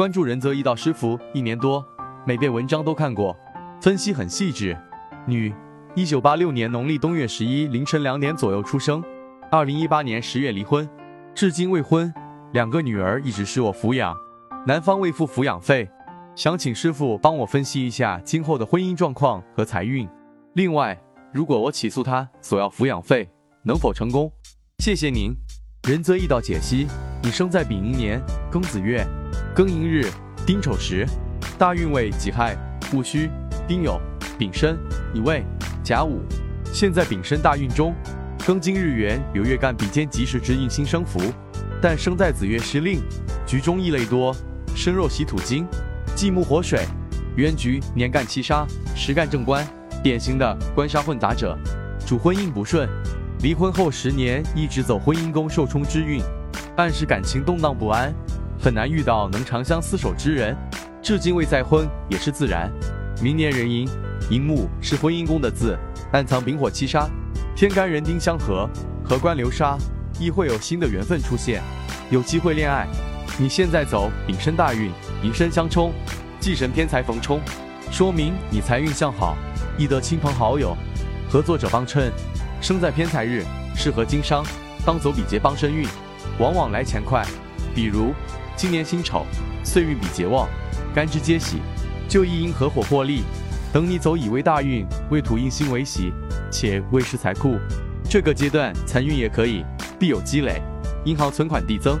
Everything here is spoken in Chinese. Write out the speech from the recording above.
关注仁泽易道师傅一年多，每篇文章都看过，分析很细致。女，一九八六年农历冬月十一凌晨两点左右出生，二零一八年十月离婚，至今未婚，两个女儿一直是我抚养，男方未付抚养费，想请师傅帮我分析一下今后的婚姻状况和财运。另外，如果我起诉他索要抚养费，能否成功？谢谢您。仁泽易道解析：你生在丙寅年庚子月。庚寅日，丁丑时，大运为己亥、戊戌、丁酉、丙申、乙未、甲午。现在丙申大运中，庚金日元有月干比肩吉时之印星生福，但生在子月失令，局中异类多，身弱喜土金，忌木火水，原局年干七杀，时干正官，典型的官杀混杂者，主婚姻不顺，离婚后十年一直走婚姻宫受冲之运，暗示感情动荡不安。很难遇到能长相厮守之人，至今未再婚也是自然。明年壬寅，寅木是婚姻宫的字，暗藏丙火七杀，天干人丁相合，合官流杀，亦会有新的缘分出现，有机会恋爱。你现在走丙申大运，寅申相冲，忌神偏财逢冲，说明你财运向好，易得亲朋好友、合作者帮衬。生在偏财日，适合经商，当走比劫帮身运，往往来钱快。比如。今年辛丑，岁运比劫旺，干支皆喜，就一因合伙获利。等你走乙未大运，未土印星为喜，且未食财库，这个阶段财运也可以，必有积累，银行存款递增。